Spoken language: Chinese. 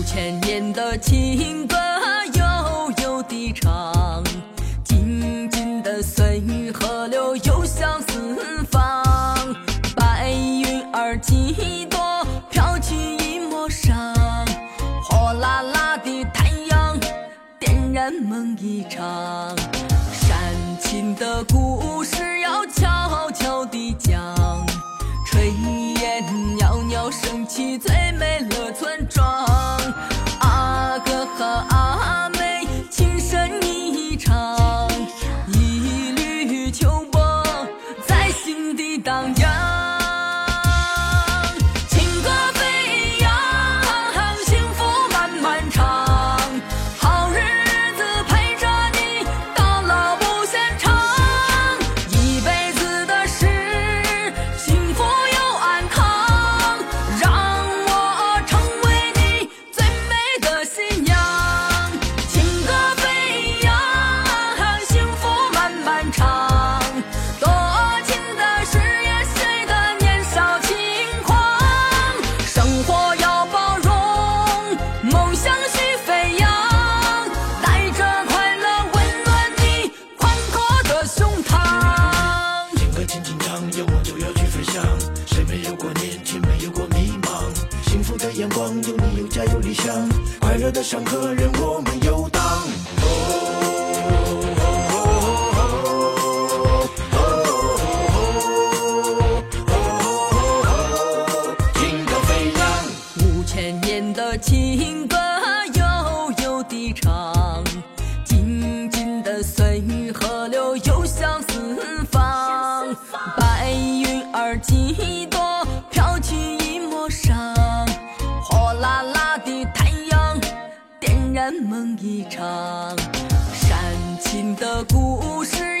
五千年的情歌悠悠地唱，静静的随河流游向四方，白云儿几朵，飘起一抹上，火辣辣的太阳点燃梦一场，煽情的故事要悄悄地讲。都要去飞翔谁没有过年轻没有过迷茫。幸福的阳光有你有家有理想快乐的上课任我们梦一场煽情的故事。